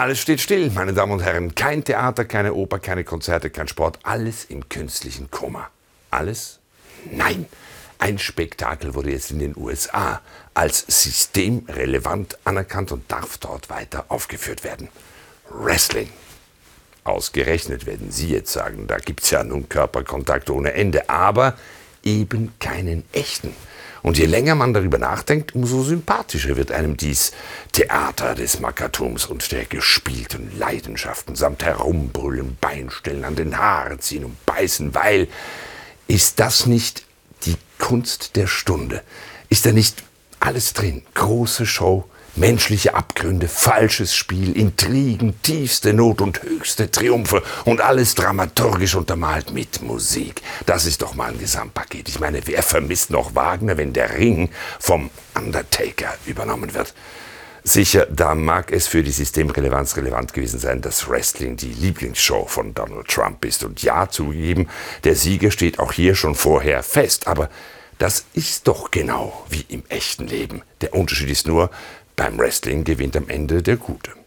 Alles steht still, meine Damen und Herren. Kein Theater, keine Oper, keine Konzerte, kein Sport. Alles im künstlichen Koma. Alles? Nein. Ein Spektakel wurde jetzt in den USA als systemrelevant anerkannt und darf dort weiter aufgeführt werden. Wrestling. Ausgerechnet werden Sie jetzt sagen, da gibt es ja nun Körperkontakt ohne Ende, aber eben keinen echten. Und je länger man darüber nachdenkt, umso sympathischer wird einem dies Theater des Mackertums und der gespielten Leidenschaften samt Herumbrüllen, Beinstellen, an den Haaren ziehen und beißen, weil ist das nicht die Kunst der Stunde? Ist da nicht alles drin? Große Show, menschliche Abgründe, falsches Spiel, Intrigen, tiefste Not und höchste Triumphe und alles dramaturgisch untermalt mit Musik. Das ist doch mal ein Gesamtpaket. Ich meine, wer vermisst noch Wagner, wenn der Ring vom Undertaker übernommen wird? Sicher, da mag es für die Systemrelevanz relevant gewesen sein, dass Wrestling die Lieblingsshow von Donald Trump ist. Und ja, zugegeben, der Sieger steht auch hier schon vorher fest. Aber das ist doch genau wie im echten Leben. Der Unterschied ist nur, beim Wrestling gewinnt am Ende der Gute.